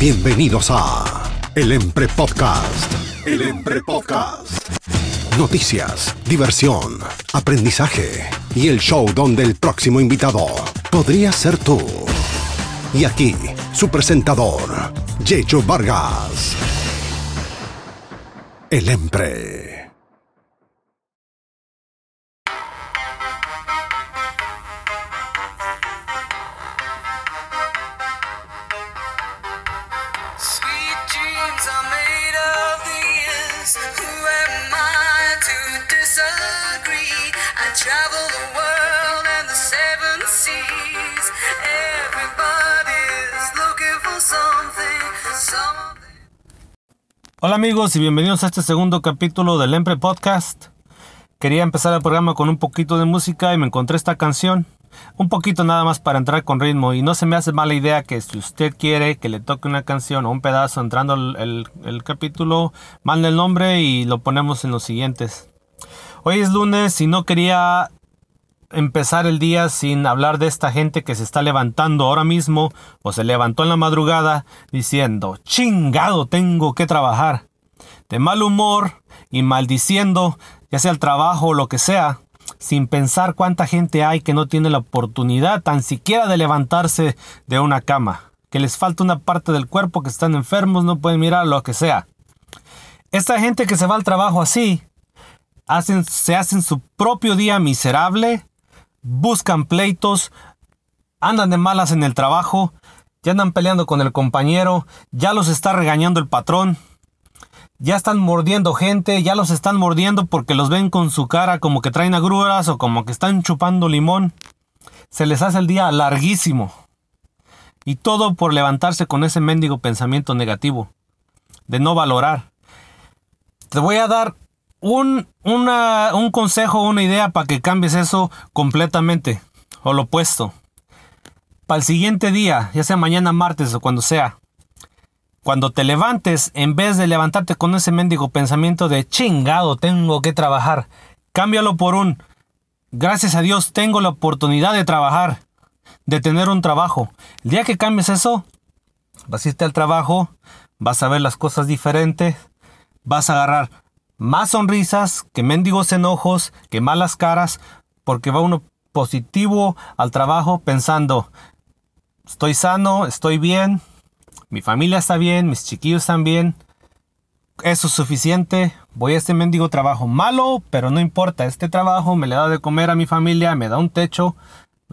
Bienvenidos a El Empre Podcast. El Empre Podcast. Noticias, diversión, aprendizaje y el show donde el próximo invitado podría ser tú. Y aquí, su presentador, Yecho Vargas. El Empre. Hola amigos y bienvenidos a este segundo capítulo del Empre Podcast. Quería empezar el programa con un poquito de música y me encontré esta canción. Un poquito nada más para entrar con ritmo y no se me hace mala idea que si usted quiere que le toque una canción o un pedazo entrando el, el- el capítulo, mande el nombre y lo ponemos en los siguientes. Hoy es lunes y no quería empezar el día sin hablar de esta gente que se está levantando ahora mismo o se levantó en la madrugada diciendo, chingado, tengo que trabajar. De mal humor y maldiciendo, ya sea el trabajo o lo que sea, sin pensar cuánta gente hay que no tiene la oportunidad tan siquiera de levantarse de una cama, que les falta una parte del cuerpo, que están enfermos, no pueden mirar lo que sea. Esta gente que se va al trabajo así, hacen, se hacen su propio día miserable, buscan pleitos, andan de malas en el trabajo, ya andan peleando con el compañero, ya los está regañando el patrón, ya están mordiendo gente, ya los están mordiendo porque los ven con su cara como que traen agruras o como que están chupando limón. Se les hace el día larguísimo. Y todo por levantarse con ese mendigo pensamiento negativo, de no valorar. Te voy a dar un, una- un consejo, una idea para que cambies eso completamente, o lo opuesto. Para el siguiente día, ya sea mañana martes o cuando sea, cuando te levantes, en vez de levantarte con ese mendigo pensamiento de chingado, tengo que trabajar, cámbialo por un gracias a Dios tengo la oportunidad de trabajar, de tener un trabajo. El día que cambies eso, vas a irte al trabajo, vas a ver las cosas diferentes, vas a agarrar más sonrisas que mendigos enojos, que malas caras, porque va uno positivo al trabajo pensando, estoy sano, estoy bien, mi familia está bien, mis chiquillos están bien. Eso es suficiente. Voy a este mendigo trabajo malo, pero no importa. Este trabajo me le da de comer a mi familia, me da un techo.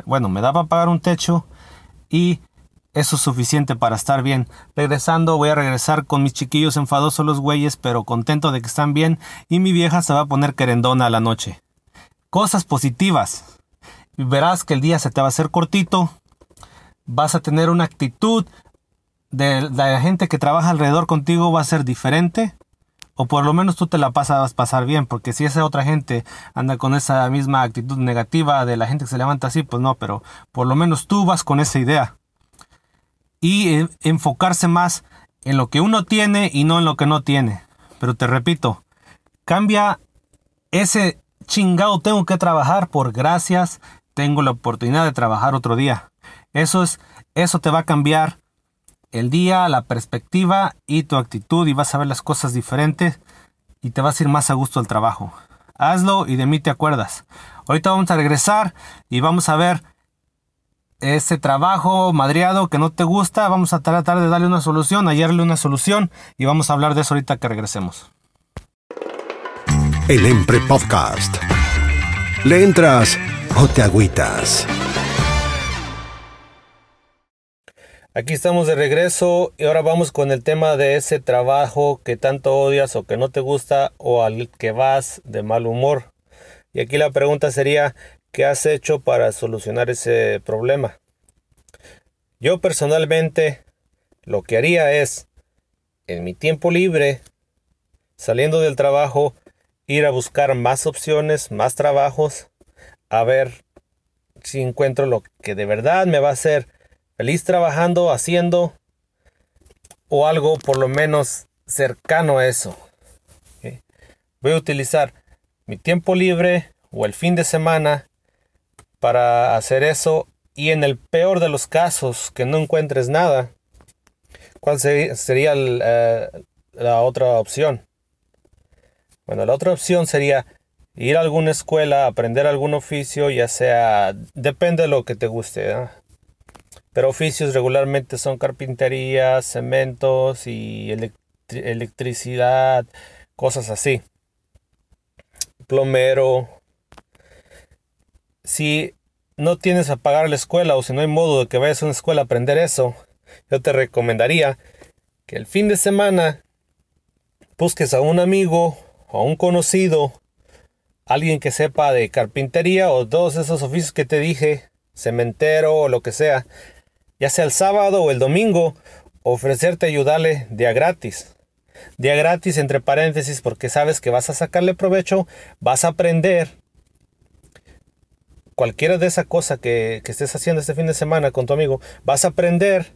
Bueno, me da para pagar un techo. Y eso es suficiente para estar bien. Regresando, voy a regresar con mis chiquillos enfadosos los güeyes, pero contento de que están bien. Y mi vieja se va a poner querendona a la noche. Cosas positivas. Verás que el día se te va a hacer cortito. Vas a tener una actitud de la gente que trabaja alrededor contigo va a ser diferente. O por lo menos tú te la pasas pasar bien, porque si esa otra gente anda con esa misma actitud negativa de la gente que se levanta así, pues no, pero por lo menos tú vas con esa idea. Y eh, enfocarse más en lo que uno tiene y no en lo que no tiene. Pero te repito, cambia ese chingado tengo que trabajar por gracias, tengo la oportunidad de trabajar otro día. Eso es, eso te va a cambiar el día, la perspectiva y tu actitud y vas a ver las cosas diferentes y te vas a ir más a gusto al trabajo. Hazlo y de mí te acuerdas. Ahorita vamos a regresar y vamos a ver ese trabajo madreado que no te gusta. Vamos a tratar de darle una solución, hallarle una solución y vamos a hablar de eso ahorita que regresemos. El Empre Podcast. ¿Le entras o te agüitas? Aquí estamos de regreso y ahora vamos con el tema de ese trabajo que tanto odias o que no te gusta o al que vas de mal humor. Y aquí la pregunta sería, ¿qué has hecho para solucionar ese problema? Yo personalmente lo que haría es, en mi tiempo libre, saliendo del trabajo, ir a buscar más opciones, más trabajos, a ver si encuentro lo que de verdad me va a hacer feliz trabajando, haciendo o algo por lo menos cercano a eso. Voy a utilizar mi tiempo libre o el fin de semana para hacer eso y en el peor de los casos que no encuentres nada, ¿Cuál se- sería eh, la otra opción? Bueno, la otra opción sería ir a alguna escuela, aprender algún oficio, ya sea, depende de lo que te guste. Pero oficios regularmente son carpintería, cementos y elec- electricidad, cosas así. Plomero. Si no tienes a pagar la escuela o si no hay modo de que vayas a una escuela a aprender eso, yo te recomendaría que el fin de semana busques a un amigo o a un conocido, alguien que sepa de carpintería o todos esos oficios que te dije, cementero o lo que sea, ya sea el sábado o el domingo, ofrecerte ayudarle día gratis. Día gratis entre paréntesis porque sabes que vas a sacarle provecho, vas a aprender cualquiera de esa cosa que, que estés haciendo este fin de semana con tu amigo, vas a aprender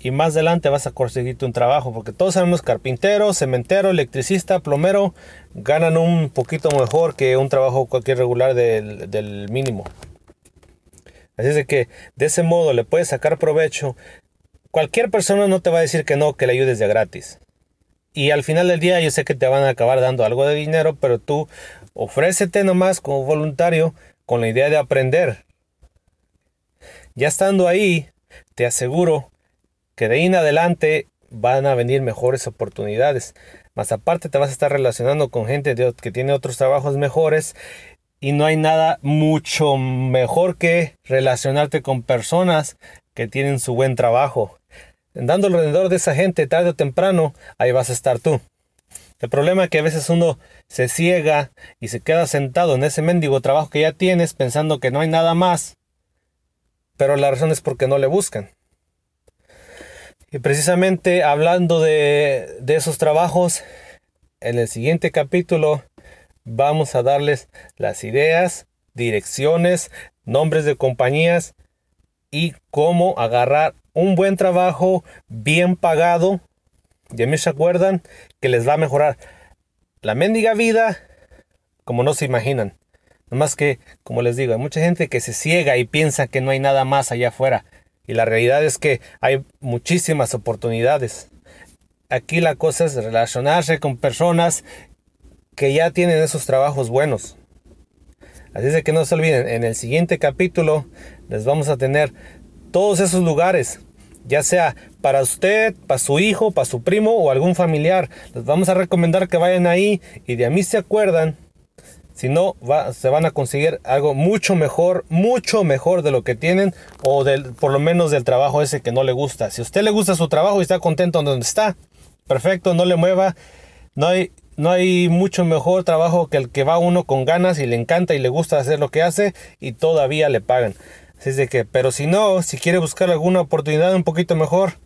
y más adelante vas a conseguirte un trabajo, porque todos sabemos carpintero, cementero, electricista, plomero, ganan un poquito mejor que un trabajo cualquier regular del, mínimo. Así es que de ese modo le puedes sacar provecho. Cualquier persona no te va a decir que no, que le ayudes de gratis. Y al final del día yo sé que te van a acabar dando algo de dinero, pero tú ofrécete nomás como voluntario con la idea de aprender. Ya estando ahí, te aseguro que de ahí en adelante van a venir mejores oportunidades. Más aparte te vas a estar relacionando con gente de- que tiene otros trabajos mejores y no hay nada mucho mejor que relacionarte con personas que tienen su buen trabajo. Andando alrededor de esa gente tarde o temprano, ahí vas a estar tú. El problema es que a veces uno se ciega y se queda sentado en ese mendigo trabajo que ya tienes pensando que no hay nada más, pero la razón es porque no le buscan. Y precisamente hablando de, de esos trabajos, en el siguiente capítulo vamos a darles las ideas, direcciones, nombres de compañías y cómo agarrar un buen trabajo bien pagado. Ya me se acuerdan que les va a mejorar la mendiga vida como no se imaginan. Nomás que, como les digo, hay mucha gente que se ciega y piensa que no hay nada más allá afuera. Y la realidad es que hay muchísimas oportunidades. Aquí la cosa es relacionarse con personas que ya tienen esos trabajos buenos. Así es que no se olviden, en el siguiente capítulo les vamos a tener todos esos lugares, ya sea para usted, para su hijo, para su primo o algún familiar. Les vamos a recomendar que vayan ahí y de a mí se acuerdan. Si no, va- se van a conseguir algo mucho mejor, mucho mejor de lo que tienen o por lo menos del trabajo ese que no le gusta. Si a usted le gusta su trabajo y está contento donde está, perfecto, no le mueva. No hay, no hay mucho mejor trabajo que el que va uno con ganas y le encanta y le gusta hacer lo que hace y todavía le pagan. Así es de que, pero si no, si quiere buscar alguna oportunidad un poquito mejor,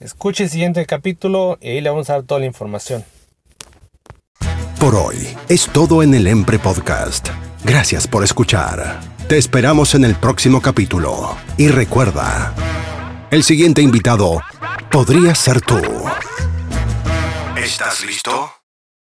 escuche el siguiente capítulo y ahí le vamos a dar toda la información. Por hoy es todo en el Empre Podcast. Gracias por escuchar. Te esperamos en el próximo capítulo. Y recuerda, el siguiente invitado podría ser tú. ¿Estás listo?